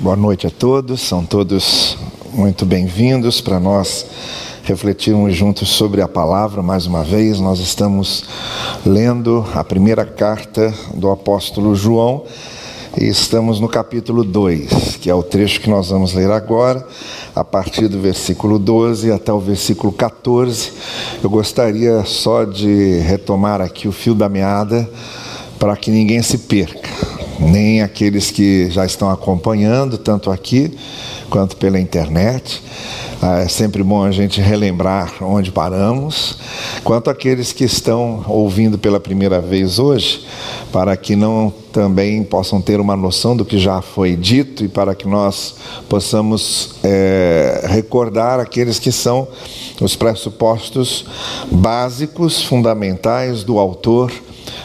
Boa noite a todos, são todos muito bem-vindos para nós refletirmos juntos sobre a palavra. Mais uma vez, nós estamos lendo a primeira carta do apóstolo João e estamos no capítulo 2, que é o trecho que nós vamos ler agora, a partir do versículo 12 até o versículo 14. Eu gostaria só de retomar aqui o fio da meada para que ninguém se perca nem aqueles que já estão acompanhando, tanto aqui quanto pela internet. Ah, é sempre bom a gente relembrar onde paramos, quanto aqueles que estão ouvindo pela primeira vez hoje, para que não também possam ter uma noção do que já foi dito e para que nós possamos é, recordar aqueles que são os pressupostos básicos, fundamentais do autor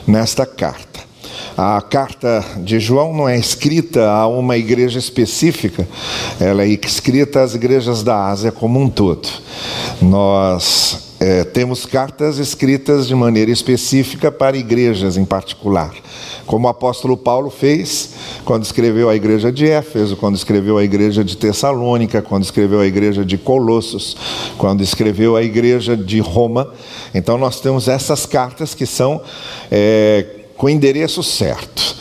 nesta carta. A carta de João não é escrita a uma igreja específica, ela é escrita às igrejas da Ásia como um todo. Nós é, temos cartas escritas de maneira específica para igrejas em particular, como o apóstolo Paulo fez quando escreveu a igreja de Éfeso, quando escreveu a igreja de Tessalônica, quando escreveu a igreja de Colossos, quando escreveu a igreja de Roma. Então, nós temos essas cartas que são. É, com o endereço certo.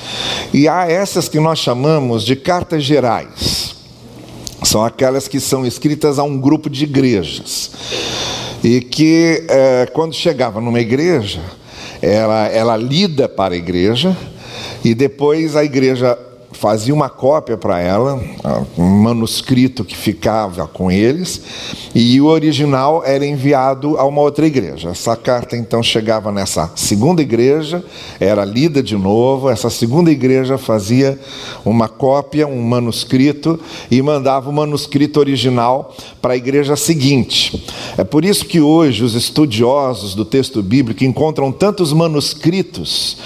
E há essas que nós chamamos de cartas gerais. São aquelas que são escritas a um grupo de igrejas. E que, é, quando chegava numa igreja, ela, ela lida para a igreja, e depois a igreja fazia uma cópia para ela, um manuscrito que ficava com eles, e o original era enviado a uma outra igreja. Essa carta então chegava nessa segunda igreja, era lida de novo, essa segunda igreja fazia uma cópia, um manuscrito, e mandava o manuscrito original para a igreja seguinte. É por isso que hoje os estudiosos do texto bíblico encontram tantos manuscritos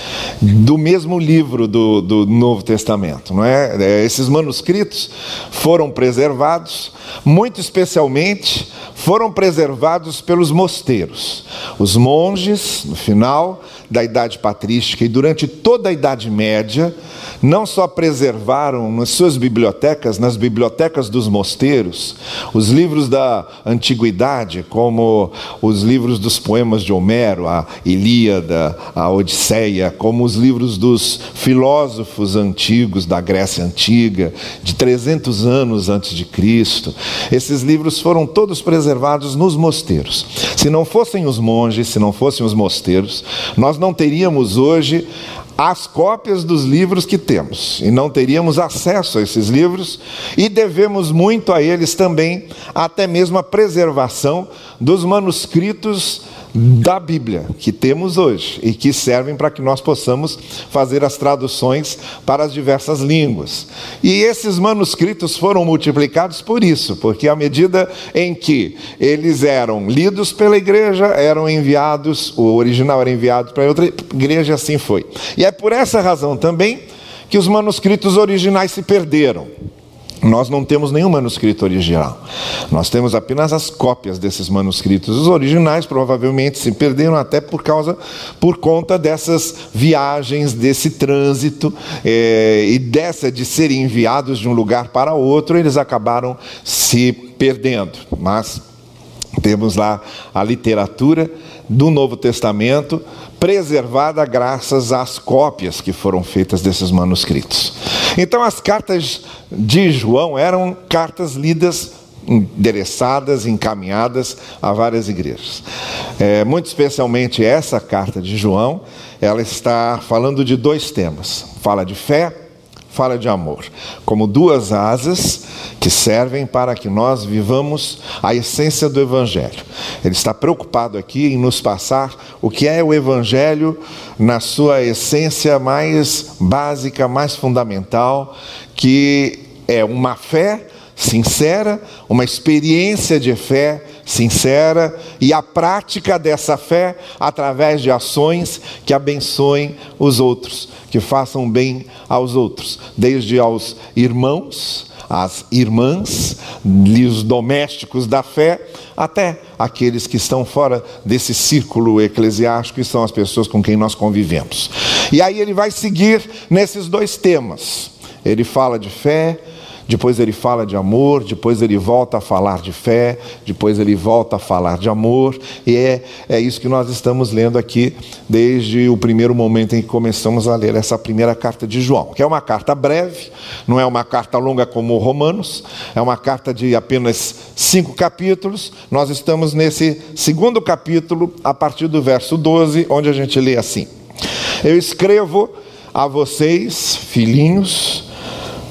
do mesmo livro do, do Novo Testamento não é? é? Esses manuscritos foram preservados, muito especialmente foram preservados pelos mosteiros. Os monges, no final da Idade Patrística e durante toda a Idade Média, não só preservaram nas suas bibliotecas, nas bibliotecas dos mosteiros, os livros da antiguidade, como os livros dos poemas de Homero, a Ilíada, a Odisseia, como os livros dos filósofos antigos da Grécia Antiga, de 300 anos antes de Cristo. Esses livros foram todos preservados nos mosteiros. Se não fossem os monges, se não fossem os mosteiros, nós não teríamos hoje as cópias dos livros que temos e não teríamos acesso a esses livros e devemos muito a eles também, até mesmo a preservação dos manuscritos da Bíblia que temos hoje e que servem para que nós possamos fazer as traduções para as diversas línguas. E esses manuscritos foram multiplicados por isso, porque à medida em que eles eram lidos pela igreja, eram enviados, o original era enviado para outra igreja, assim foi. E é por essa razão também que os manuscritos originais se perderam. Nós não temos nenhum manuscrito original. Nós temos apenas as cópias desses manuscritos. Os originais provavelmente se perderam até por causa, por conta dessas viagens, desse trânsito é, e dessa de serem enviados de um lugar para outro, eles acabaram se perdendo. Mas temos lá a literatura do Novo Testamento preservada graças às cópias que foram feitas desses manuscritos. Então, as cartas de João eram cartas lidas endereçadas, encaminhadas a várias igrejas. É, muito especialmente essa carta de João, ela está falando de dois temas: fala de fé fala de amor, como duas asas que servem para que nós vivamos a essência do Evangelho. Ele está preocupado aqui em nos passar o que é o Evangelho na sua essência mais básica, mais fundamental, que é uma fé sincera, uma experiência de fé sincera e a prática dessa fé através de ações que abençoem os outros, que façam bem aos outros, desde aos irmãos, às irmãs, os domésticos da fé, até aqueles que estão fora desse círculo eclesiástico, que são as pessoas com quem nós convivemos. E aí ele vai seguir nesses dois temas. Ele fala de fé, depois ele fala de amor, depois ele volta a falar de fé, depois ele volta a falar de amor, e é, é isso que nós estamos lendo aqui desde o primeiro momento em que começamos a ler essa primeira carta de João, que é uma carta breve, não é uma carta longa como Romanos, é uma carta de apenas cinco capítulos. Nós estamos nesse segundo capítulo, a partir do verso 12, onde a gente lê assim: Eu escrevo a vocês, filhinhos,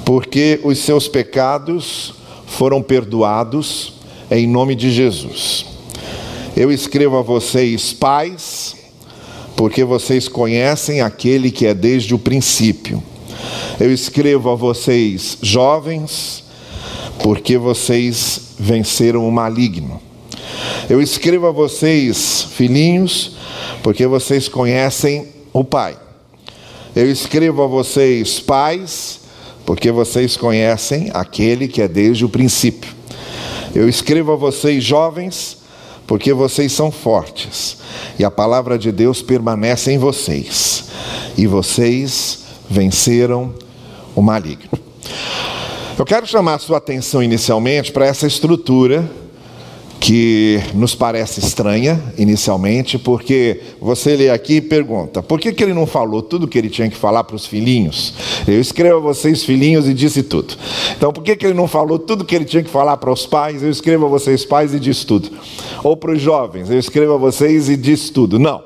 porque os seus pecados foram perdoados em nome de Jesus. Eu escrevo a vocês, pais, porque vocês conhecem aquele que é desde o princípio. Eu escrevo a vocês, jovens, porque vocês venceram o maligno. Eu escrevo a vocês, filhinhos, porque vocês conhecem o Pai. Eu escrevo a vocês, pais, porque vocês conhecem aquele que é desde o princípio. Eu escrevo a vocês, jovens, porque vocês são fortes, e a palavra de Deus permanece em vocês, e vocês venceram o maligno. Eu quero chamar a sua atenção inicialmente para essa estrutura que nos parece estranha inicialmente, porque você lê aqui e pergunta: por que, que ele não falou tudo que ele tinha que falar para os filhinhos? Eu escrevo a vocês, filhinhos, e disse tudo. Então, por que, que ele não falou tudo que ele tinha que falar para os pais? Eu escrevo a vocês, pais, e disse tudo. Ou para os jovens: eu escrevo a vocês e disse tudo. Não.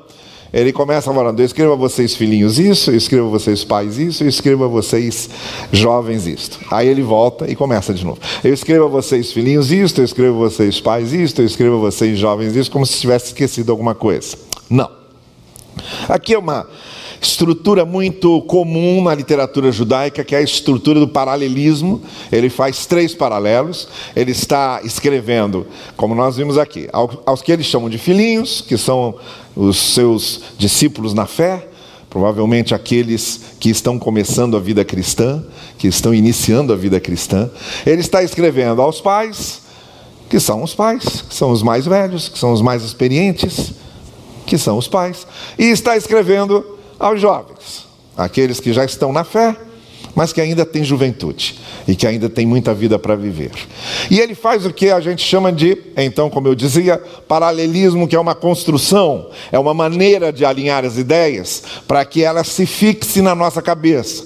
Ele começa falando: Eu escrevo a vocês, filhinhos, isso, eu escrevo a vocês, pais, isso, eu escrevo a vocês, jovens, isto. Aí ele volta e começa de novo. Eu escrevo a vocês, filhinhos, isto, eu escrevo a vocês, pais, isto, eu escrevo a vocês, jovens, isso, como se tivesse esquecido alguma coisa. Não. Aqui é uma estrutura muito comum na literatura judaica, que é a estrutura do paralelismo. Ele faz três paralelos. Ele está escrevendo, como nós vimos aqui, aos que eles chamam de filhinhos, que são os seus discípulos na fé, provavelmente aqueles que estão começando a vida cristã, que estão iniciando a vida cristã. Ele está escrevendo aos pais, que são os pais, que são os mais velhos, que são os mais experientes, que são os pais, e está escrevendo aos jovens, aqueles que já estão na fé, mas que ainda têm juventude e que ainda têm muita vida para viver. E ele faz o que a gente chama de, então, como eu dizia, paralelismo, que é uma construção, é uma maneira de alinhar as ideias para que elas se fixem na nossa cabeça.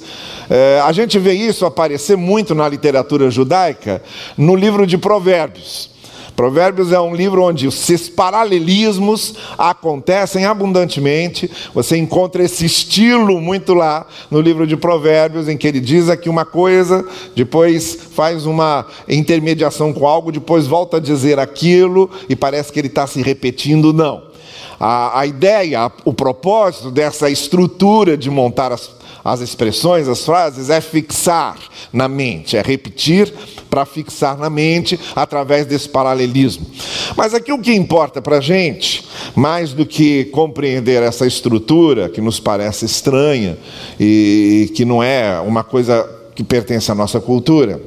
É, a gente vê isso aparecer muito na literatura judaica no livro de Provérbios. Provérbios é um livro onde esses paralelismos acontecem abundantemente. Você encontra esse estilo muito lá no livro de Provérbios, em que ele diz aqui uma coisa, depois faz uma intermediação com algo, depois volta a dizer aquilo, e parece que ele está se repetindo. Não. A, a ideia, o propósito dessa estrutura de montar as as expressões, as frases, é fixar na mente, é repetir para fixar na mente através desse paralelismo. Mas aqui o que importa para a gente, mais do que compreender essa estrutura que nos parece estranha e que não é uma coisa que pertence à nossa cultura,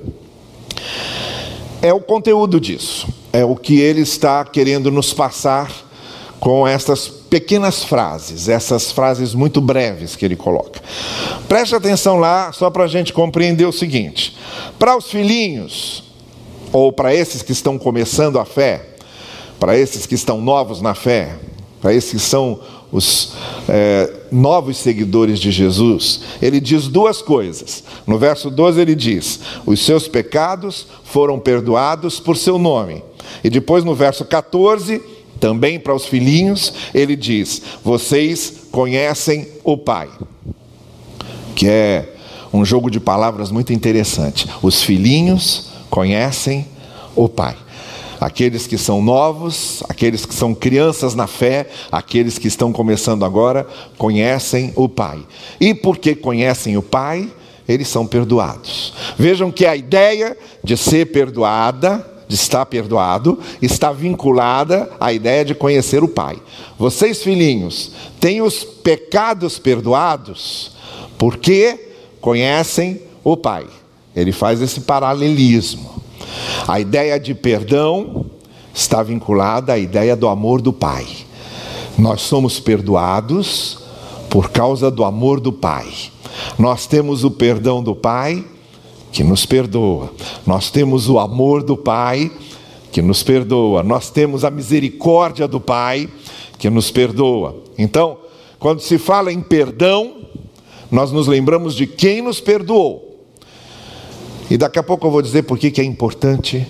é o conteúdo disso, é o que ele está querendo nos passar com essas pequenas frases, essas frases muito breves que ele coloca. Preste atenção lá, só para a gente compreender o seguinte: para os filhinhos, ou para esses que estão começando a fé, para esses que estão novos na fé, para esses que são os é, novos seguidores de Jesus, ele diz duas coisas. No verso 12 ele diz: Os seus pecados foram perdoados por seu nome. E depois no verso 14 também para os filhinhos, ele diz: Vocês conhecem o Pai. Que é um jogo de palavras muito interessante. Os filhinhos conhecem o Pai. Aqueles que são novos, aqueles que são crianças na fé, aqueles que estão começando agora, conhecem o Pai. E porque conhecem o Pai, eles são perdoados. Vejam que a ideia de ser perdoada de estar perdoado está vinculada à ideia de conhecer o Pai. Vocês, filhinhos, têm os pecados perdoados porque conhecem o Pai. Ele faz esse paralelismo. A ideia de perdão está vinculada à ideia do amor do Pai. Nós somos perdoados por causa do amor do Pai. Nós temos o perdão do Pai que nos perdoa. Nós temos o amor do Pai, que nos perdoa. Nós temos a misericórdia do Pai, que nos perdoa. Então, quando se fala em perdão, nós nos lembramos de quem nos perdoou. E daqui a pouco eu vou dizer por que é importante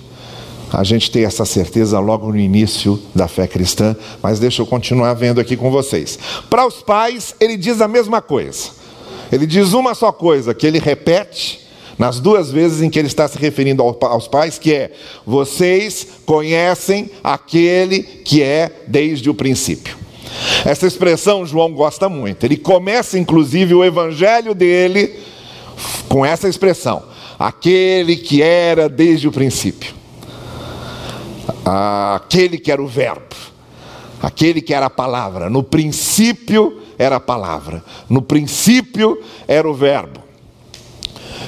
a gente ter essa certeza logo no início da fé cristã, mas deixa eu continuar vendo aqui com vocês. Para os pais, ele diz a mesma coisa. Ele diz uma só coisa, que ele repete nas duas vezes em que ele está se referindo aos pais, que é: vocês conhecem aquele que é desde o princípio. Essa expressão João gosta muito. Ele começa inclusive o evangelho dele com essa expressão: aquele que era desde o princípio aquele que era o Verbo, aquele que era a palavra. No princípio era a palavra, no princípio era o Verbo.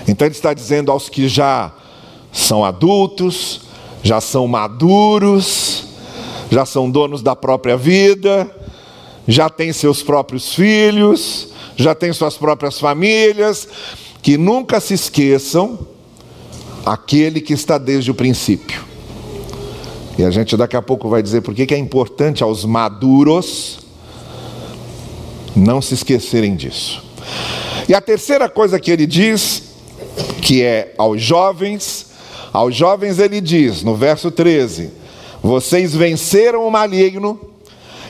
Então ele está dizendo aos que já são adultos, já são maduros, já são donos da própria vida, já têm seus próprios filhos, já têm suas próprias famílias, que nunca se esqueçam aquele que está desde o princípio. E a gente daqui a pouco vai dizer por que é importante aos maduros não se esquecerem disso. E a terceira coisa que ele diz, que é aos jovens, aos jovens ele diz, no verso 13: Vocês venceram o maligno.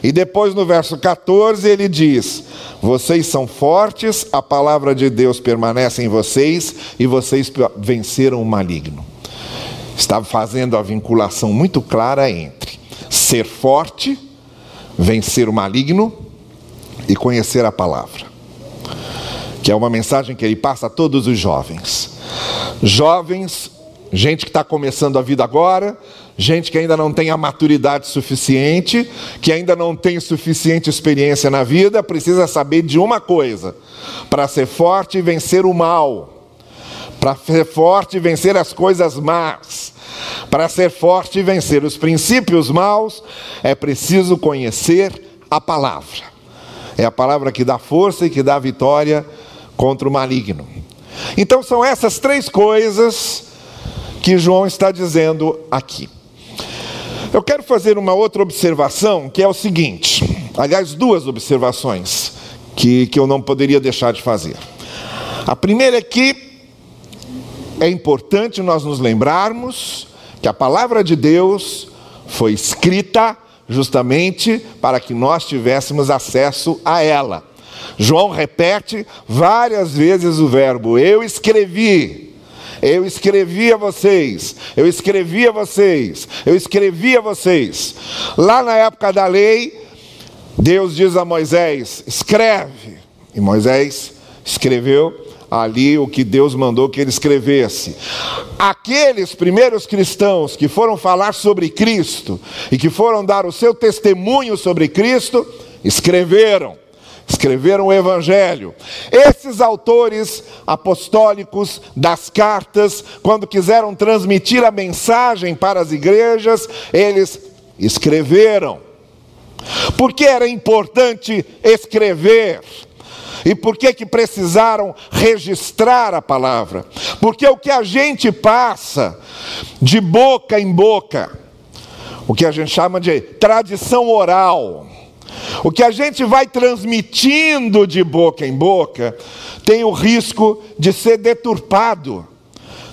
E depois no verso 14 ele diz: Vocês são fortes, a palavra de Deus permanece em vocês e vocês venceram o maligno estava fazendo a vinculação muito clara entre ser forte, vencer o maligno e conhecer a palavra. Que é uma mensagem que ele passa a todos os jovens. Jovens, gente que está começando a vida agora, gente que ainda não tem a maturidade suficiente, que ainda não tem suficiente experiência na vida, precisa saber de uma coisa: para ser forte e vencer o mal para ser forte e vencer as coisas más. Para ser forte e vencer os princípios maus, é preciso conhecer a palavra. É a palavra que dá força e que dá vitória contra o maligno. Então são essas três coisas que João está dizendo aqui. Eu quero fazer uma outra observação, que é o seguinte: aliás, duas observações que, que eu não poderia deixar de fazer. A primeira é que é importante nós nos lembrarmos que a palavra de Deus foi escrita justamente para que nós tivéssemos acesso a ela. João repete várias vezes o verbo eu escrevi. Eu escrevi a vocês, eu escrevi a vocês, eu escrevi a vocês. Lá na época da lei, Deus diz a Moisés: escreve. E Moisés escreveu ali o que Deus mandou que ele escrevesse. Aqueles primeiros cristãos que foram falar sobre Cristo e que foram dar o seu testemunho sobre Cristo, escreveram escreveram o Evangelho. Esses autores apostólicos das cartas, quando quiseram transmitir a mensagem para as igrejas, eles escreveram. Porque era importante escrever. E por que que precisaram registrar a palavra? Porque o que a gente passa de boca em boca, o que a gente chama de tradição oral, o que a gente vai transmitindo de boca em boca, tem o risco de ser deturpado,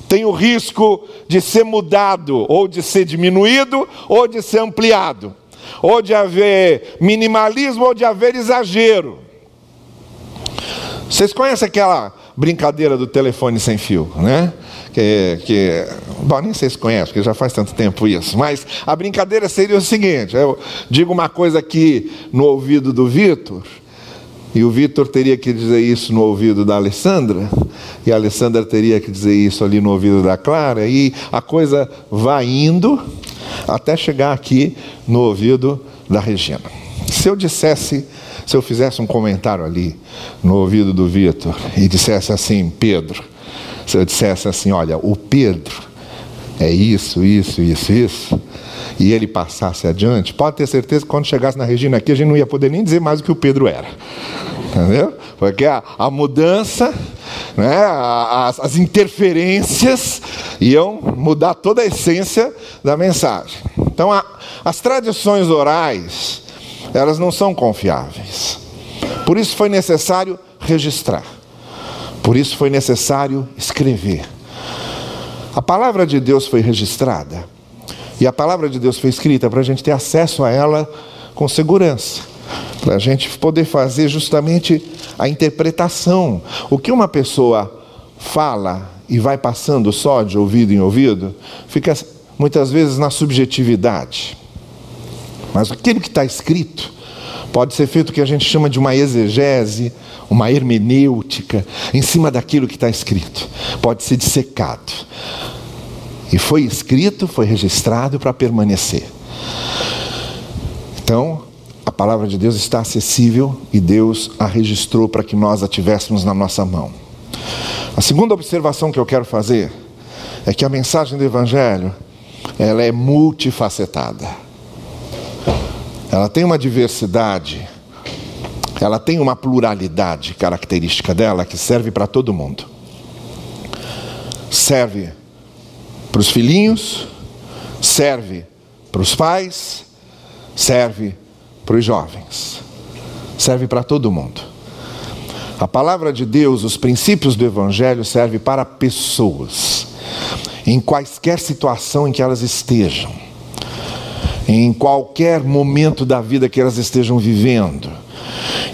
tem o risco de ser mudado, ou de ser diminuído, ou de ser ampliado, ou de haver minimalismo, ou de haver exagero. Vocês conhecem aquela brincadeira do telefone sem fio, né? Que, que bom, nem sei se conhecem, porque já faz tanto tempo isso. Mas a brincadeira seria o seguinte: eu digo uma coisa aqui no ouvido do Vitor, e o Vitor teria que dizer isso no ouvido da Alessandra, e a Alessandra teria que dizer isso ali no ouvido da Clara, e a coisa vai indo até chegar aqui no ouvido da Regina. Se eu dissesse se eu fizesse um comentário ali no ouvido do Vitor e dissesse assim, Pedro, se eu dissesse assim, olha, o Pedro é isso, isso, isso, isso, e ele passasse adiante, pode ter certeza que quando chegasse na Regina aqui, a gente não ia poder nem dizer mais o que o Pedro era. Entendeu? Porque a, a mudança né, as, as interferências iam mudar toda a essência da mensagem. Então, a, as tradições orais, elas não são confiáveis. Por isso foi necessário registrar. Por isso foi necessário escrever. A palavra de Deus foi registrada e a palavra de Deus foi escrita para a gente ter acesso a ela com segurança, para a gente poder fazer justamente a interpretação. O que uma pessoa fala e vai passando só de ouvido em ouvido, fica muitas vezes na subjetividade. Mas aquilo que está escrito pode ser feito o que a gente chama de uma exegese, uma hermenêutica, em cima daquilo que está escrito. Pode ser dissecado. E foi escrito, foi registrado para permanecer. Então, a palavra de Deus está acessível e Deus a registrou para que nós a tivéssemos na nossa mão. A segunda observação que eu quero fazer é que a mensagem do Evangelho ela é multifacetada. Ela tem uma diversidade, ela tem uma pluralidade característica dela que serve para todo mundo. Serve para os filhinhos, serve para os pais, serve para os jovens, serve para todo mundo. A palavra de Deus, os princípios do Evangelho servem para pessoas, em quaisquer situação em que elas estejam, em qualquer momento da vida que elas estejam vivendo,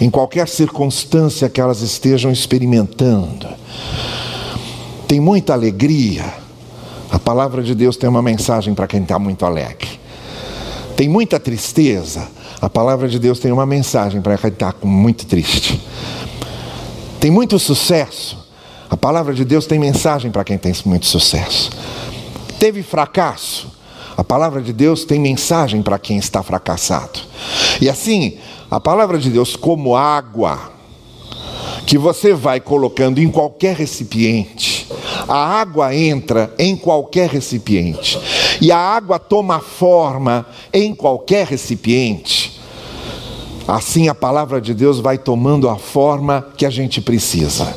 em qualquer circunstância que elas estejam experimentando. Tem muita alegria. A palavra de Deus tem uma mensagem para quem está muito alegre. Tem muita tristeza. A palavra de Deus tem uma mensagem para quem está muito triste. Tem muito sucesso. A palavra de Deus tem mensagem para quem tem muito sucesso. Teve fracasso. A palavra de Deus tem mensagem para quem está fracassado. E assim, a palavra de Deus, como água, que você vai colocando em qualquer recipiente, a água entra em qualquer recipiente, e a água toma forma em qualquer recipiente. Assim a palavra de Deus vai tomando a forma que a gente precisa.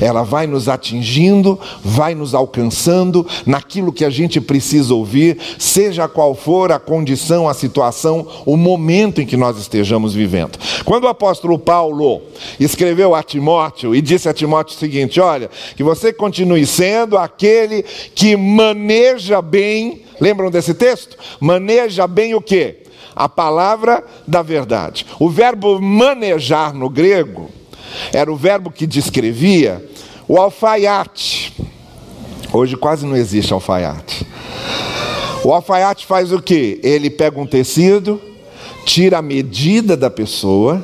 Ela vai nos atingindo, vai nos alcançando naquilo que a gente precisa ouvir, seja qual for a condição, a situação, o momento em que nós estejamos vivendo. Quando o apóstolo Paulo escreveu a Timóteo e disse a Timóteo o seguinte: Olha, que você continue sendo aquele que maneja bem, lembram desse texto? Maneja bem o que? a palavra da verdade. O verbo manejar no grego era o verbo que descrevia o alfaiate. Hoje quase não existe alfaiate. O alfaiate faz o que? Ele pega um tecido, tira a medida da pessoa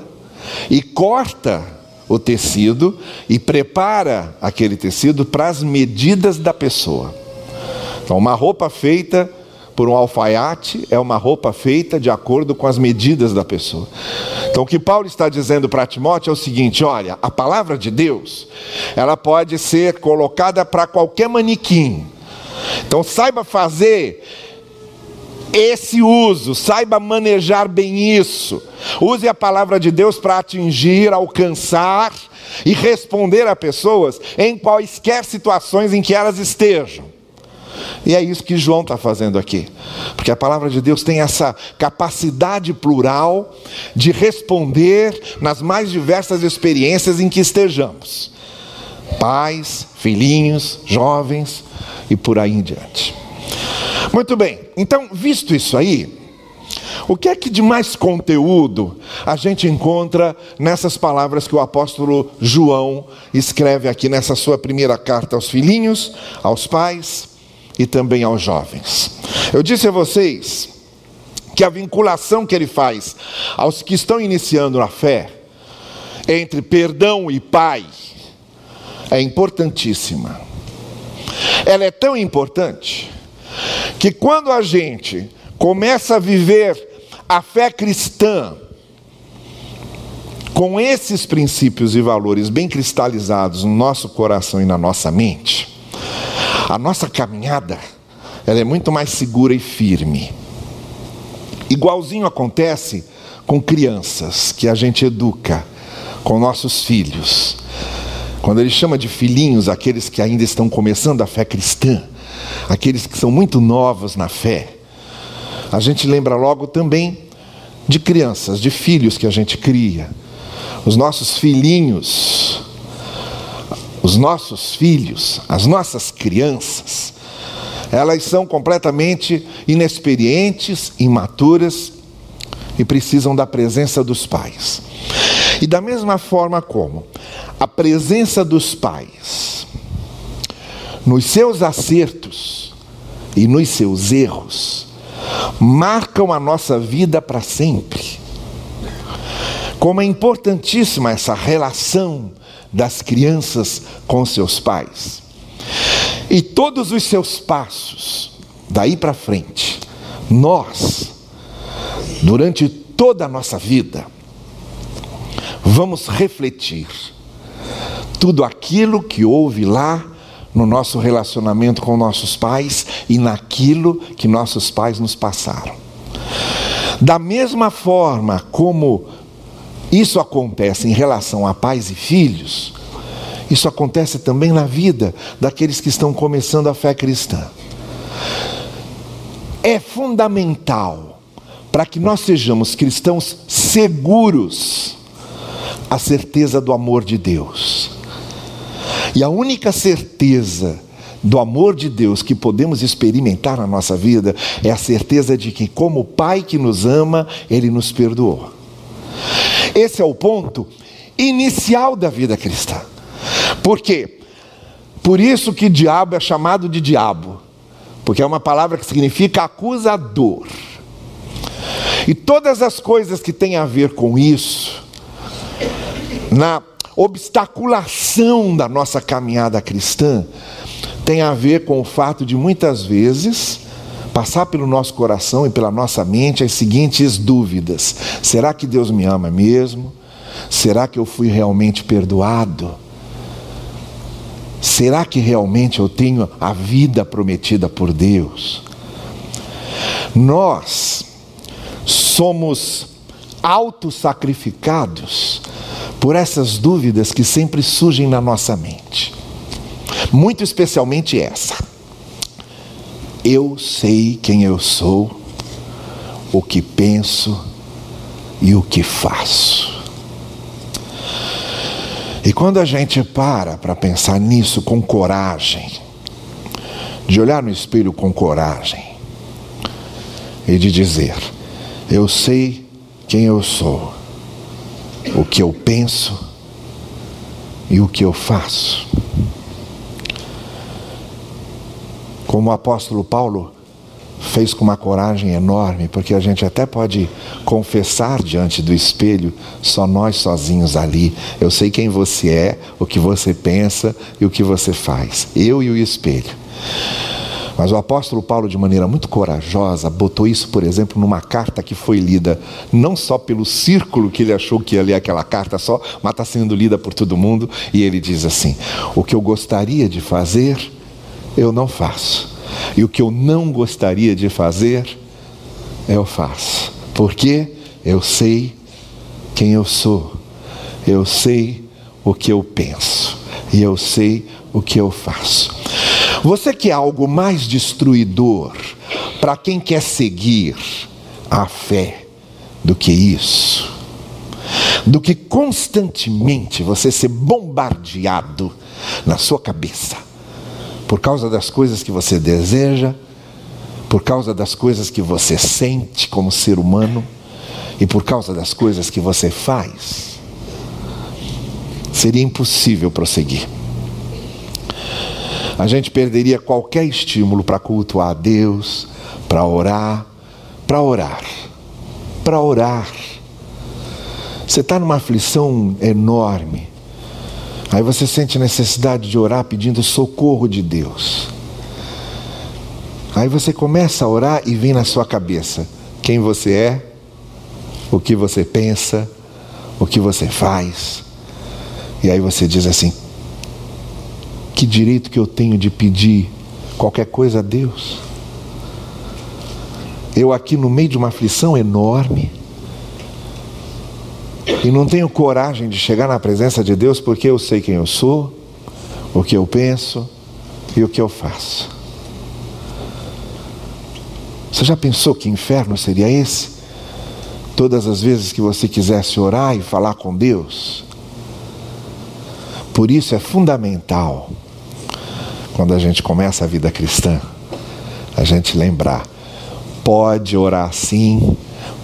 e corta o tecido e prepara aquele tecido para as medidas da pessoa. Então, uma roupa feita por um alfaiate é uma roupa feita de acordo com as medidas da pessoa. Então o que Paulo está dizendo para Timóteo é o seguinte: olha, a palavra de Deus, ela pode ser colocada para qualquer manequim. Então saiba fazer esse uso, saiba manejar bem isso. Use a palavra de Deus para atingir, alcançar e responder a pessoas em quaisquer situações em que elas estejam. E é isso que João está fazendo aqui. Porque a palavra de Deus tem essa capacidade plural de responder nas mais diversas experiências em que estejamos. Pais, filhinhos, jovens e por aí em diante. Muito bem, então, visto isso aí, o que é que de mais conteúdo a gente encontra nessas palavras que o apóstolo João escreve aqui nessa sua primeira carta aos filhinhos, aos pais e também aos jovens. Eu disse a vocês que a vinculação que ele faz aos que estão iniciando na fé, entre perdão e pai, é importantíssima. Ela é tão importante que quando a gente começa a viver a fé cristã, com esses princípios e valores bem cristalizados no nosso coração e na nossa mente, a nossa caminhada ela é muito mais segura e firme. Igualzinho acontece com crianças que a gente educa, com nossos filhos. quando ele chama de filhinhos aqueles que ainda estão começando a fé cristã, aqueles que são muito novos na fé, a gente lembra logo também de crianças, de filhos que a gente cria. Os nossos filhinhos, os nossos filhos, as nossas crianças, elas são completamente inexperientes, imaturas e precisam da presença dos pais. E da mesma forma como a presença dos pais nos seus acertos e nos seus erros marcam a nossa vida para sempre. Como é importantíssima essa relação das crianças com seus pais. E todos os seus passos, daí para frente, nós, durante toda a nossa vida, vamos refletir tudo aquilo que houve lá no nosso relacionamento com nossos pais e naquilo que nossos pais nos passaram. Da mesma forma como isso acontece em relação a pais e filhos, isso acontece também na vida daqueles que estão começando a fé cristã. É fundamental para que nós sejamos cristãos seguros a certeza do amor de Deus. E a única certeza do amor de Deus que podemos experimentar na nossa vida é a certeza de que, como Pai que nos ama, Ele nos perdoou. Esse é o ponto inicial da vida cristã. Por quê? Por isso que diabo é chamado de diabo, porque é uma palavra que significa acusador. E todas as coisas que têm a ver com isso, na obstaculação da nossa caminhada cristã tem a ver com o fato de muitas vezes passar pelo nosso coração e pela nossa mente as seguintes dúvidas: será que Deus me ama mesmo? Será que eu fui realmente perdoado? Será que realmente eu tenho a vida prometida por Deus? Nós somos autossacrificados por essas dúvidas que sempre surgem na nossa mente. Muito especialmente essa. Eu sei quem eu sou, o que penso e o que faço. E quando a gente para para pensar nisso com coragem, de olhar no espelho com coragem e de dizer: Eu sei quem eu sou o que eu penso e o que eu faço. Como o apóstolo Paulo fez com uma coragem enorme, porque a gente até pode confessar diante do espelho, só nós sozinhos ali. Eu sei quem você é, o que você pensa e o que você faz. Eu e o espelho. Mas o apóstolo Paulo, de maneira muito corajosa, botou isso, por exemplo, numa carta que foi lida não só pelo círculo que ele achou que ia ler aquela carta só, mas está sendo lida por todo mundo. E ele diz assim: O que eu gostaria de fazer, eu não faço. E o que eu não gostaria de fazer, eu faço. Porque eu sei quem eu sou, eu sei o que eu penso, e eu sei o que eu faço. Você quer algo mais destruidor para quem quer seguir a fé do que isso? Do que constantemente você ser bombardeado na sua cabeça por causa das coisas que você deseja, por causa das coisas que você sente como ser humano e por causa das coisas que você faz. Seria impossível prosseguir a gente perderia qualquer estímulo para cultuar a Deus, para orar, para orar, para orar. Você está numa aflição enorme, aí você sente necessidade de orar pedindo socorro de Deus. Aí você começa a orar e vem na sua cabeça quem você é, o que você pensa, o que você faz. E aí você diz assim: que direito que eu tenho de pedir qualquer coisa a Deus? Eu aqui no meio de uma aflição enorme, e não tenho coragem de chegar na presença de Deus porque eu sei quem eu sou, o que eu penso e o que eu faço. Você já pensou que inferno seria esse? Todas as vezes que você quisesse orar e falar com Deus. Por isso é fundamental, quando a gente começa a vida cristã, a gente lembrar: pode orar sim,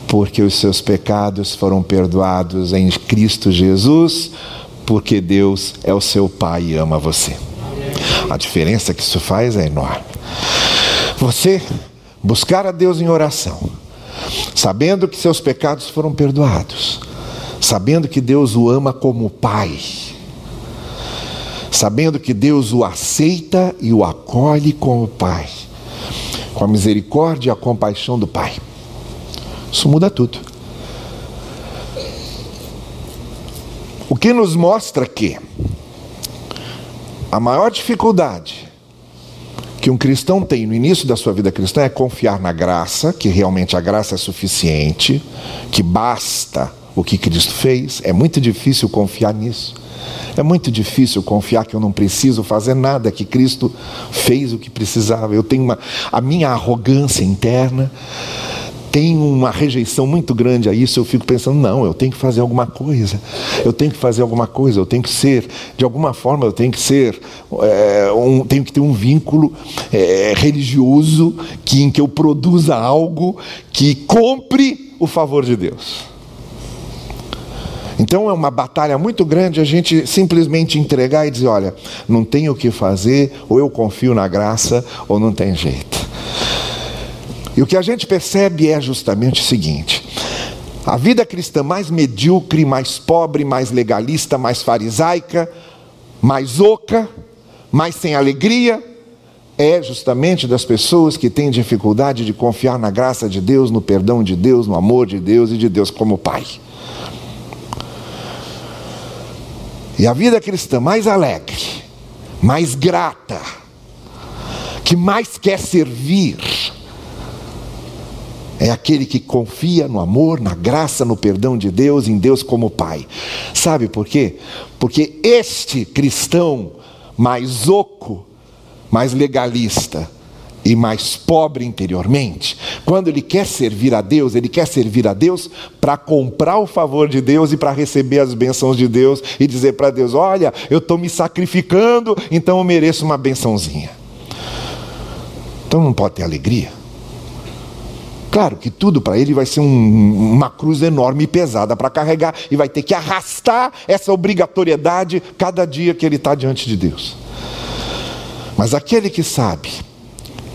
porque os seus pecados foram perdoados em Cristo Jesus, porque Deus é o seu Pai e ama você. A diferença que isso faz é enorme. Você buscar a Deus em oração, sabendo que seus pecados foram perdoados, sabendo que Deus o ama como Pai, sabendo que Deus o aceita e o acolhe como Pai, com a misericórdia e a compaixão do Pai. Isso muda tudo. O que nos mostra que a maior dificuldade que um cristão tem no início da sua vida cristã é confiar na graça, que realmente a graça é suficiente, que basta o que Cristo fez. É muito difícil confiar nisso. É muito difícil confiar que eu não preciso fazer nada, que Cristo fez o que precisava. Eu tenho uma, a minha arrogância interna tem uma rejeição muito grande a isso, eu fico pensando, não, eu tenho que fazer alguma coisa, eu tenho que fazer alguma coisa, eu tenho que ser, de alguma forma eu tenho que ser, é, um, tenho que ter um vínculo é, religioso que, em que eu produza algo que compre o favor de Deus. Então é uma batalha muito grande a gente simplesmente entregar e dizer: olha, não tenho o que fazer, ou eu confio na graça, ou não tem jeito. E o que a gente percebe é justamente o seguinte: a vida cristã mais medíocre, mais pobre, mais legalista, mais farisaica, mais oca, mais sem alegria, é justamente das pessoas que têm dificuldade de confiar na graça de Deus, no perdão de Deus, no amor de Deus e de Deus como Pai. E a vida cristã mais alegre, mais grata, que mais quer servir, é aquele que confia no amor, na graça, no perdão de Deus, em Deus como Pai. Sabe por quê? Porque este cristão mais oco, mais legalista e mais pobre interiormente, quando ele quer servir a Deus, ele quer servir a Deus para comprar o favor de Deus e para receber as bênçãos de Deus e dizer para Deus: Olha, eu estou me sacrificando, então eu mereço uma bençãozinha. Então não pode ter alegria. Claro que tudo para ele vai ser um, uma cruz enorme e pesada para carregar e vai ter que arrastar essa obrigatoriedade cada dia que ele está diante de Deus. Mas aquele que sabe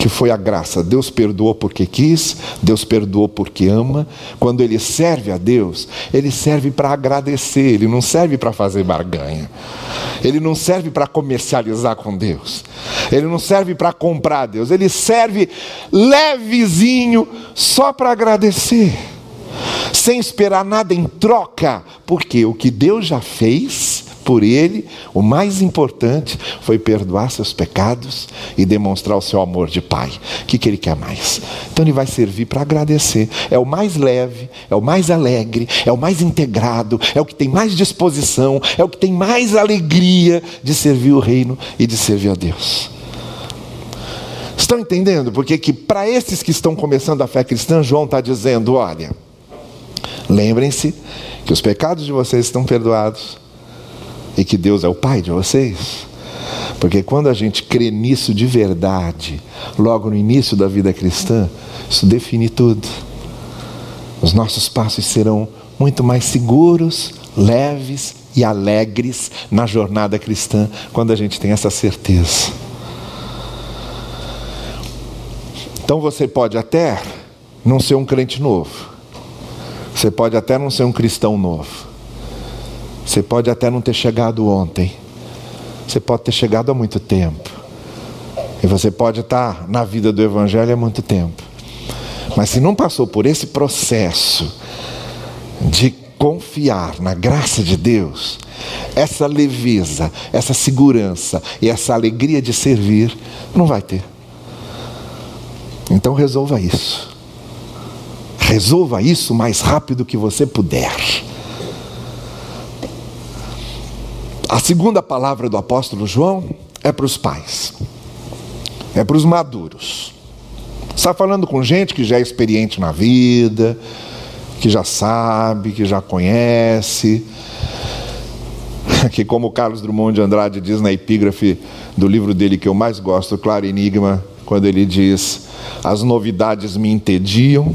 que foi a graça. Deus perdoou porque quis, Deus perdoou porque ama. Quando ele serve a Deus, ele serve para agradecer, ele não serve para fazer barganha. Ele não serve para comercializar com Deus. Ele não serve para comprar Deus. Ele serve levezinho só para agradecer. Sem esperar nada em troca, porque o que Deus já fez, por ele, o mais importante foi perdoar seus pecados e demonstrar o seu amor de pai. O que, que ele quer mais? Então ele vai servir para agradecer. É o mais leve, é o mais alegre, é o mais integrado, é o que tem mais disposição, é o que tem mais alegria de servir o reino e de servir a Deus. Estão entendendo? Porque que para esses que estão começando a fé cristã, João está dizendo: olha, lembrem-se que os pecados de vocês estão perdoados e que Deus é o Pai de vocês. Porque quando a gente crê nisso de verdade, logo no início da vida cristã, isso define tudo. Os nossos passos serão muito mais seguros, leves e alegres na jornada cristã quando a gente tem essa certeza. Então você pode até não ser um crente novo, você pode até não ser um cristão novo, você pode até não ter chegado ontem. Você pode ter chegado há muito tempo. E você pode estar na vida do Evangelho há muito tempo. Mas se não passou por esse processo de confiar na graça de Deus, essa leveza, essa segurança e essa alegria de servir, não vai ter. Então resolva isso. Resolva isso o mais rápido que você puder. A segunda palavra do apóstolo João é para os pais, é para os maduros. Está falando com gente que já é experiente na vida, que já sabe, que já conhece, que como Carlos Drummond de Andrade diz na epígrafe do livro dele que eu mais gosto, Claro Enigma, quando ele diz: as novidades me entediam,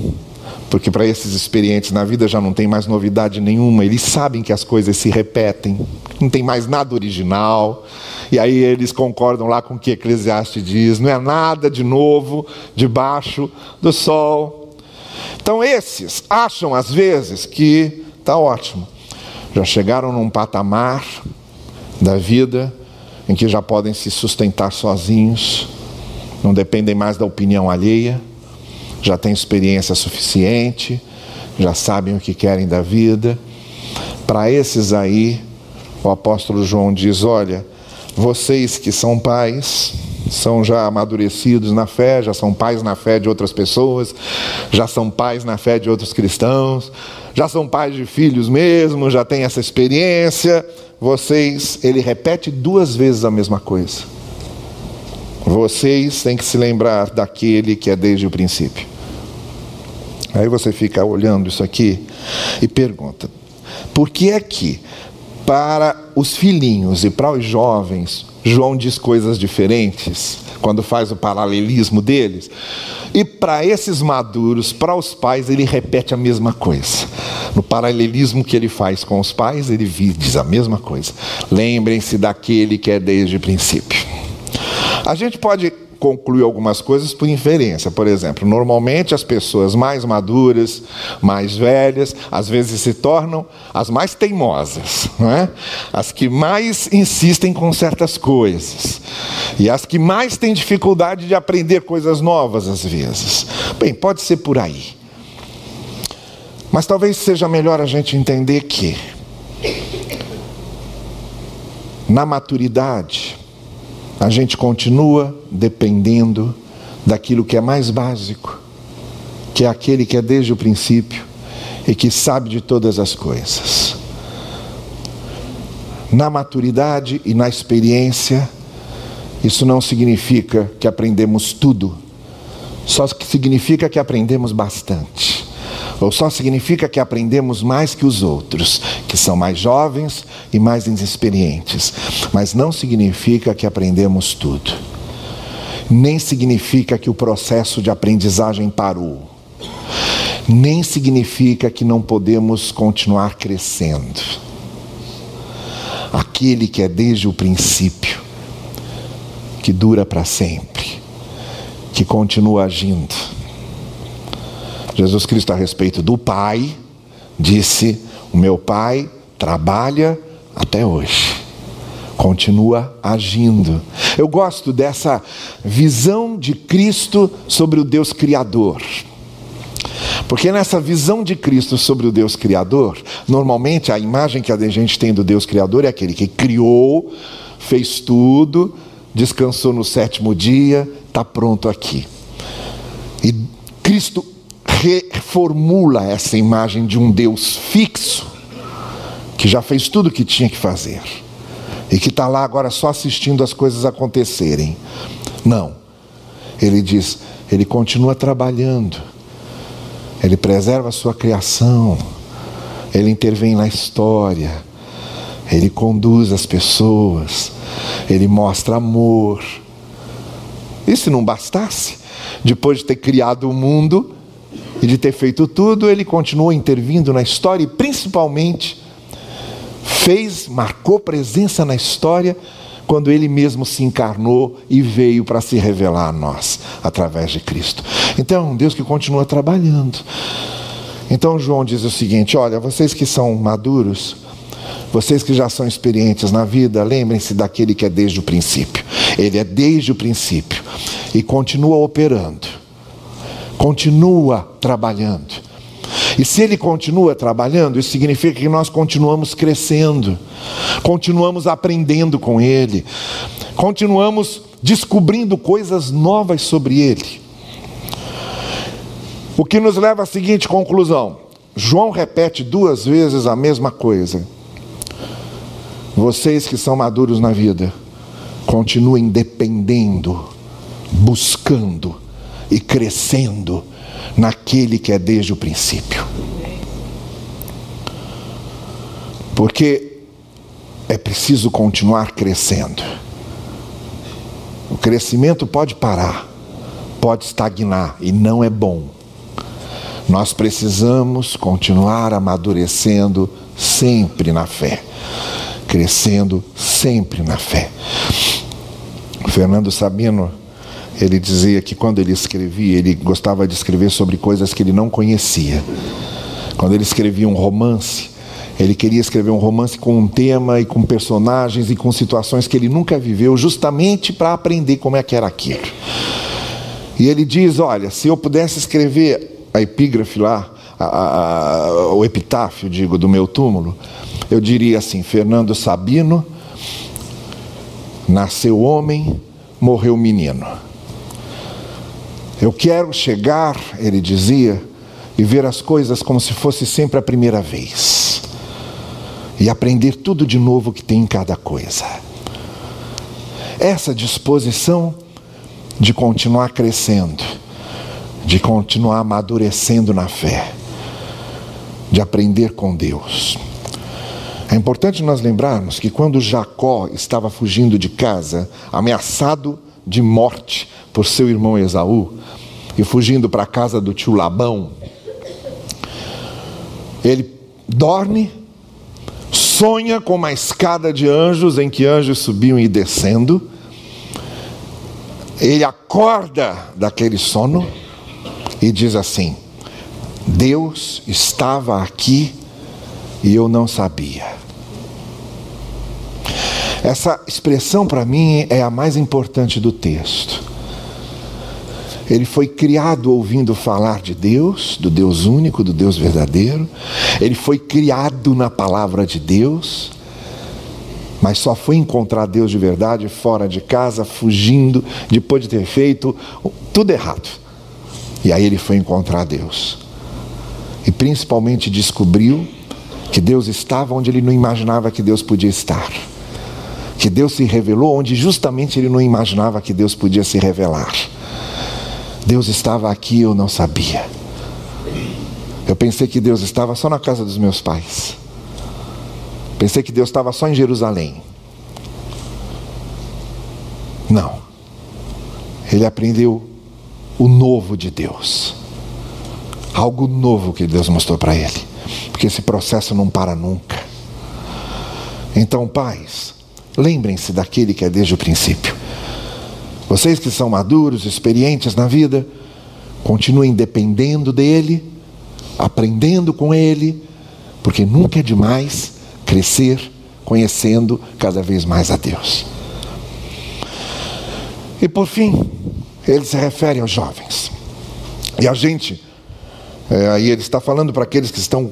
porque para esses experientes na vida já não tem mais novidade nenhuma, eles sabem que as coisas se repetem, não tem mais nada original, e aí eles concordam lá com o que Eclesiastes diz: não é nada de novo debaixo do sol. Então, esses acham às vezes que está ótimo, já chegaram num patamar da vida em que já podem se sustentar sozinhos, não dependem mais da opinião alheia, já têm experiência suficiente, já sabem o que querem da vida. Para esses aí, o apóstolo João diz: Olha, vocês que são pais, são já amadurecidos na fé, já são pais na fé de outras pessoas, já são pais na fé de outros cristãos, já são pais de filhos mesmo, já têm essa experiência. Vocês, ele repete duas vezes a mesma coisa. Vocês têm que se lembrar daquele que é desde o princípio. Aí você fica olhando isso aqui e pergunta: por que é que para os filhinhos e para os jovens João diz coisas diferentes quando faz o paralelismo deles. E para esses maduros, para os pais, ele repete a mesma coisa. No paralelismo que ele faz com os pais, ele diz a mesma coisa. Lembrem-se daquele que é desde o princípio. A gente pode conclui algumas coisas por inferência. Por exemplo, normalmente as pessoas mais maduras, mais velhas, às vezes se tornam as mais teimosas, não é? as que mais insistem com certas coisas e as que mais têm dificuldade de aprender coisas novas às vezes. Bem, pode ser por aí. Mas talvez seja melhor a gente entender que na maturidade, a gente continua dependendo daquilo que é mais básico, que é aquele que é desde o princípio e que sabe de todas as coisas. Na maturidade e na experiência, isso não significa que aprendemos tudo, só significa que aprendemos bastante. Ou só significa que aprendemos mais que os outros, que são mais jovens e mais inexperientes, mas não significa que aprendemos tudo. Nem significa que o processo de aprendizagem parou. Nem significa que não podemos continuar crescendo. Aquele que é desde o princípio, que dura para sempre, que continua agindo Jesus Cristo, a respeito do Pai, disse: O meu Pai trabalha até hoje, continua agindo. Eu gosto dessa visão de Cristo sobre o Deus Criador. Porque nessa visão de Cristo sobre o Deus Criador, normalmente a imagem que a gente tem do Deus Criador é aquele que criou, fez tudo, descansou no sétimo dia, está pronto aqui. E Cristo reformula essa imagem de um Deus fixo, que já fez tudo o que tinha que fazer, e que está lá agora só assistindo as coisas acontecerem. Não. Ele diz, ele continua trabalhando, ele preserva a sua criação, ele intervém na história, ele conduz as pessoas, ele mostra amor. E se não bastasse, depois de ter criado o mundo, e de ter feito tudo, ele continuou intervindo na história e principalmente fez, marcou presença na história quando ele mesmo se encarnou e veio para se revelar a nós através de Cristo. Então, Deus que continua trabalhando. Então, João diz o seguinte: olha, vocês que são maduros, vocês que já são experientes na vida, lembrem-se daquele que é desde o princípio. Ele é desde o princípio e continua operando continua trabalhando. E se ele continua trabalhando, isso significa que nós continuamos crescendo, continuamos aprendendo com ele, continuamos descobrindo coisas novas sobre ele. O que nos leva à seguinte conclusão: João repete duas vezes a mesma coisa. vocês que são maduros na vida, continuem dependendo, buscando e crescendo naquele que é desde o princípio. Porque é preciso continuar crescendo. O crescimento pode parar, pode estagnar e não é bom. Nós precisamos continuar amadurecendo sempre na fé, crescendo sempre na fé. Fernando Sabino, ele dizia que quando ele escrevia, ele gostava de escrever sobre coisas que ele não conhecia. Quando ele escrevia um romance, ele queria escrever um romance com um tema e com personagens e com situações que ele nunca viveu, justamente para aprender como é que era aquilo. E ele diz: Olha, se eu pudesse escrever a epígrafe lá, a, a, a, o epitáfio, digo, do meu túmulo, eu diria assim: Fernando Sabino, nasceu homem, morreu menino. Eu quero chegar, ele dizia, e ver as coisas como se fosse sempre a primeira vez e aprender tudo de novo que tem em cada coisa. Essa disposição de continuar crescendo, de continuar amadurecendo na fé, de aprender com Deus. É importante nós lembrarmos que quando Jacó estava fugindo de casa, ameaçado de morte por seu irmão Esaú, e fugindo para a casa do tio Labão, ele dorme sonha com uma escada de anjos em que anjos subiam e descendo. Ele acorda daquele sono e diz assim: Deus estava aqui e eu não sabia. Essa expressão para mim é a mais importante do texto. Ele foi criado ouvindo falar de Deus, do Deus único, do Deus verdadeiro. Ele foi criado na palavra de Deus, mas só foi encontrar Deus de verdade fora de casa, fugindo, depois de ter feito tudo errado. E aí ele foi encontrar Deus. E principalmente descobriu que Deus estava onde ele não imaginava que Deus podia estar. Que Deus se revelou onde justamente ele não imaginava que Deus podia se revelar. Deus estava aqui, eu não sabia. Eu pensei que Deus estava só na casa dos meus pais. Pensei que Deus estava só em Jerusalém. Não. Ele aprendeu o novo de Deus. Algo novo que Deus mostrou para ele. Porque esse processo não para nunca. Então, pais, lembrem-se daquele que é desde o princípio. Vocês que são maduros, experientes na vida, continuem dependendo dele, aprendendo com ele, porque nunca é demais crescer conhecendo cada vez mais a Deus. E por fim, ele se refere aos jovens. E a gente, é, aí ele está falando para aqueles que estão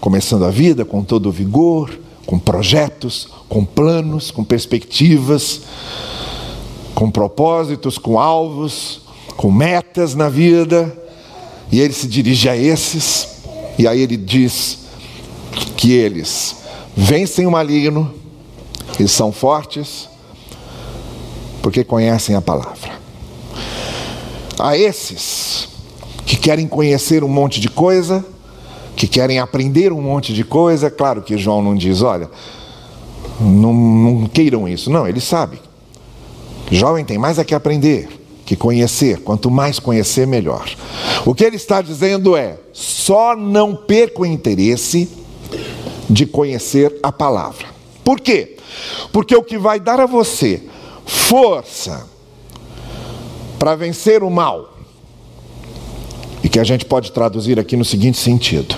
começando a vida com todo o vigor, com projetos, com planos, com perspectivas com propósitos, com alvos, com metas na vida, e ele se dirige a esses, e aí ele diz que eles vencem o maligno, eles são fortes, porque conhecem a palavra. A esses que querem conhecer um monte de coisa, que querem aprender um monte de coisa, claro que João não diz, olha, não, não queiram isso, não, ele sabe Jovem tem mais a que aprender, que conhecer. Quanto mais conhecer, melhor. O que ele está dizendo é: só não perca o interesse de conhecer a palavra. Por quê? Porque o que vai dar a você força para vencer o mal, e que a gente pode traduzir aqui no seguinte sentido: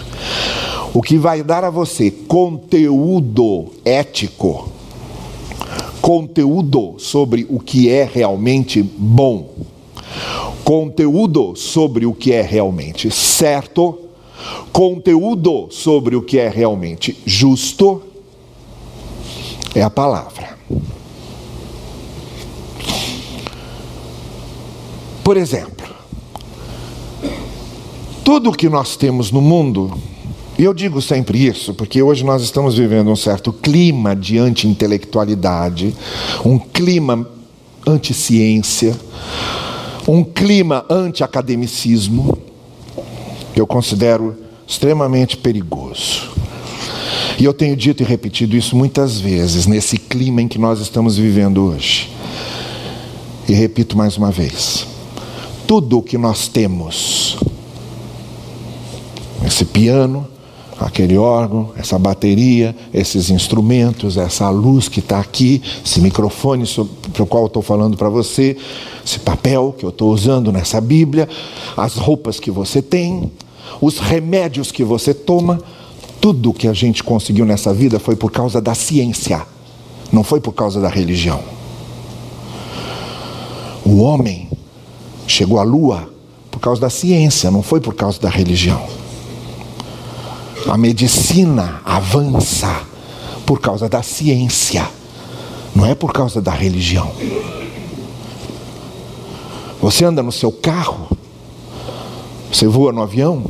o que vai dar a você conteúdo ético conteúdo sobre o que é realmente bom, conteúdo sobre o que é realmente certo, conteúdo sobre o que é realmente justo, é a palavra. Por exemplo, tudo o que nós temos no mundo E eu digo sempre isso porque hoje nós estamos vivendo um certo clima de anti-intelectualidade, um clima anti-ciência, um clima anti-academicismo, que eu considero extremamente perigoso. E eu tenho dito e repetido isso muitas vezes, nesse clima em que nós estamos vivendo hoje. E repito mais uma vez: tudo o que nós temos, esse piano, aquele órgão, essa bateria, esses instrumentos, essa luz que está aqui, esse microfone para o qual estou falando para você, esse papel que eu estou usando nessa Bíblia, as roupas que você tem, os remédios que você toma, tudo que a gente conseguiu nessa vida foi por causa da ciência, não foi por causa da religião. O homem chegou à lua por causa da ciência, não foi por causa da religião. A medicina avança por causa da ciência, não é por causa da religião. Você anda no seu carro, você voa no avião,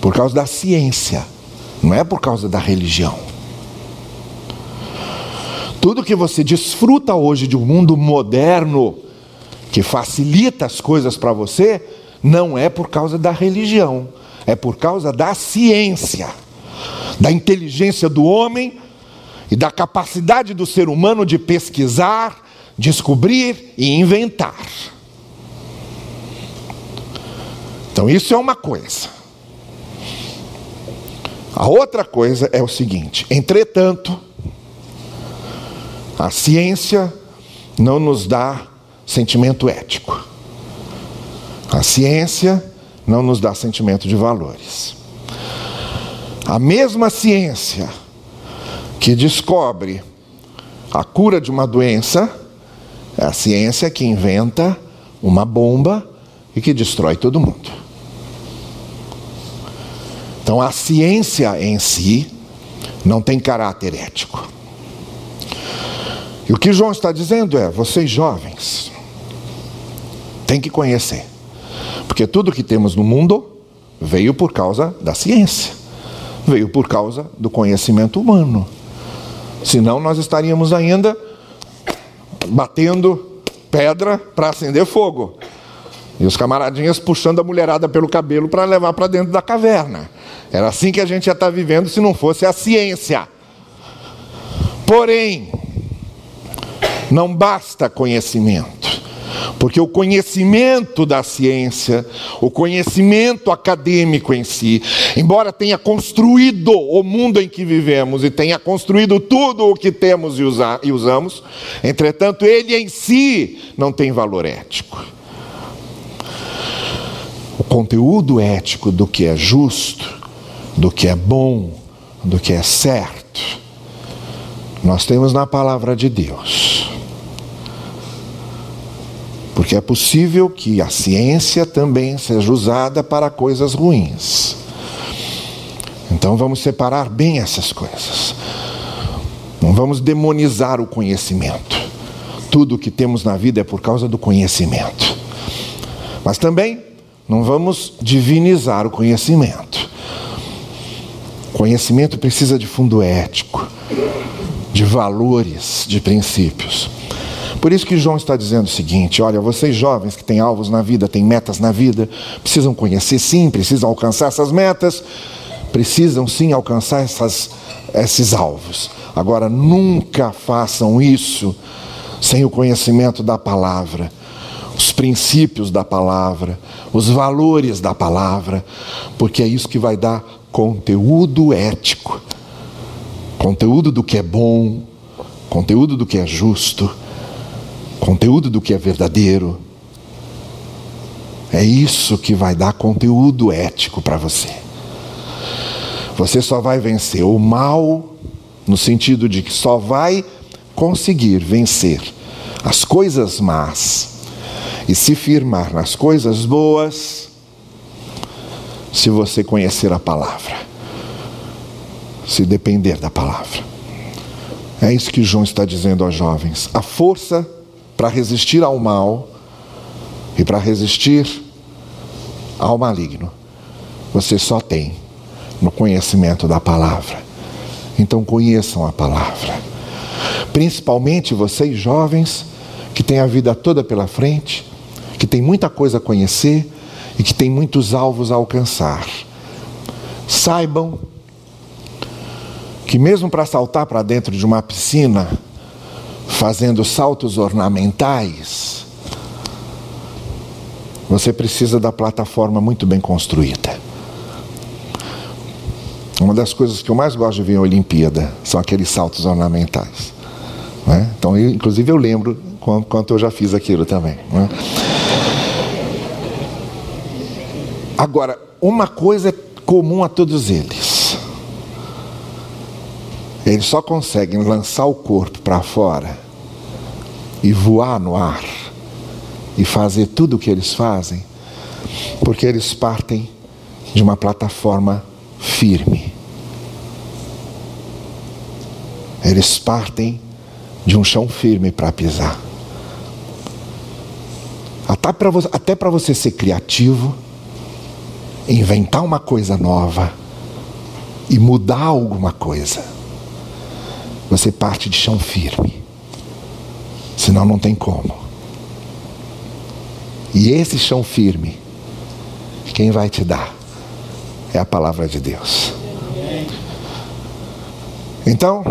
por causa da ciência, não é por causa da religião. Tudo que você desfruta hoje de um mundo moderno, que facilita as coisas para você, não é por causa da religião, é por causa da ciência, da inteligência do homem e da capacidade do ser humano de pesquisar, descobrir e inventar. Então, isso é uma coisa. A outra coisa é o seguinte: entretanto, a ciência não nos dá sentimento ético. A ciência não nos dá sentimento de valores. A mesma ciência que descobre a cura de uma doença é a ciência que inventa uma bomba e que destrói todo mundo. Então a ciência em si não tem caráter ético. E o que João está dizendo é: vocês jovens têm que conhecer, porque tudo que temos no mundo veio por causa da ciência, veio por causa do conhecimento humano. Senão nós estaríamos ainda batendo pedra para acender fogo. E os camaradinhas puxando a mulherada pelo cabelo para levar para dentro da caverna. Era assim que a gente ia estar tá vivendo se não fosse a ciência. Porém, não basta conhecimento. Porque o conhecimento da ciência, o conhecimento acadêmico em si, embora tenha construído o mundo em que vivemos e tenha construído tudo o que temos e, e usamos, entretanto, ele em si não tem valor ético. O conteúdo ético do que é justo, do que é bom, do que é certo, nós temos na palavra de Deus. Porque é possível que a ciência também seja usada para coisas ruins. Então vamos separar bem essas coisas. Não vamos demonizar o conhecimento. Tudo o que temos na vida é por causa do conhecimento. Mas também não vamos divinizar o conhecimento. Conhecimento precisa de fundo ético, de valores, de princípios. Por isso que João está dizendo o seguinte: olha, vocês jovens que têm alvos na vida, têm metas na vida, precisam conhecer sim, precisam alcançar essas metas, precisam sim alcançar essas, esses alvos. Agora, nunca façam isso sem o conhecimento da palavra, os princípios da palavra, os valores da palavra, porque é isso que vai dar conteúdo ético, conteúdo do que é bom, conteúdo do que é justo, conteúdo do que é verdadeiro. É isso que vai dar conteúdo ético para você. Você só vai vencer o mal, no sentido de que só vai conseguir vencer as coisas más e se firmar nas coisas boas se você conhecer a palavra, se depender da palavra. É isso que João está dizendo aos jovens. A força para resistir ao mal e para resistir ao maligno você só tem no conhecimento da palavra. Então conheçam a palavra. Principalmente vocês jovens que têm a vida toda pela frente, que têm muita coisa a conhecer e que têm muitos alvos a alcançar. Saibam que mesmo para saltar para dentro de uma piscina, fazendo saltos ornamentais, você precisa da plataforma muito bem construída. Uma das coisas que eu mais gosto de ver em Olimpíada são aqueles saltos ornamentais. Né? Então, eu, inclusive, eu lembro quanto eu já fiz aquilo também. Né? Agora, uma coisa é comum a todos eles. Eles só conseguem lançar o corpo para fora e voar no ar e fazer tudo o que eles fazem, porque eles partem de uma plataforma firme. Eles partem de um chão firme para pisar. Até para você, ser criativo, inventar uma coisa nova e mudar alguma coisa, você parte de chão firme. Senão não tem como. E esse chão firme, quem vai te dar é a palavra de Deus. Então,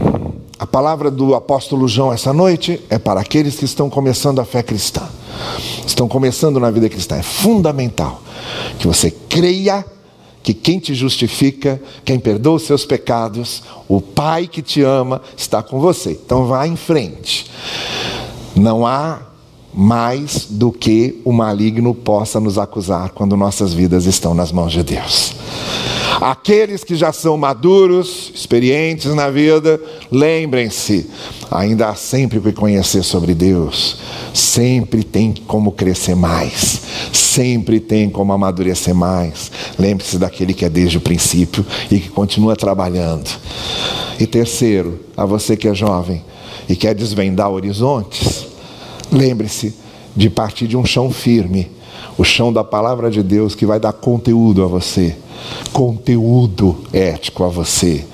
a palavra do apóstolo João essa noite é para aqueles que estão começando a fé cristã, estão começando na vida cristã. É fundamental que você creia que quem te justifica, quem perdoa os seus pecados, o Pai que te ama, está com você. Então vá em frente. Não há mais do que o maligno possa nos acusar quando nossas vidas estão nas mãos de Deus. Aqueles que já são maduros, experientes na vida, lembrem-se, ainda há sempre o que conhecer sobre Deus, sempre tem como crescer mais, sempre tem como amadurecer mais. Lembre-se daquele que é desde o princípio e que continua trabalhando. E terceiro, a você que é jovem e quer desvendar horizontes, lembre-se de partir de um chão firme, o chão da palavra de Deus que vai dar conteúdo a você conteúdo ético a você,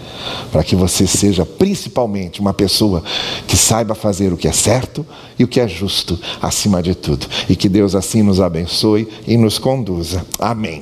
para que você seja principalmente uma pessoa que saiba fazer o que é certo e o que é justo acima de tudo. E que Deus assim nos abençoe e nos conduza. Amém.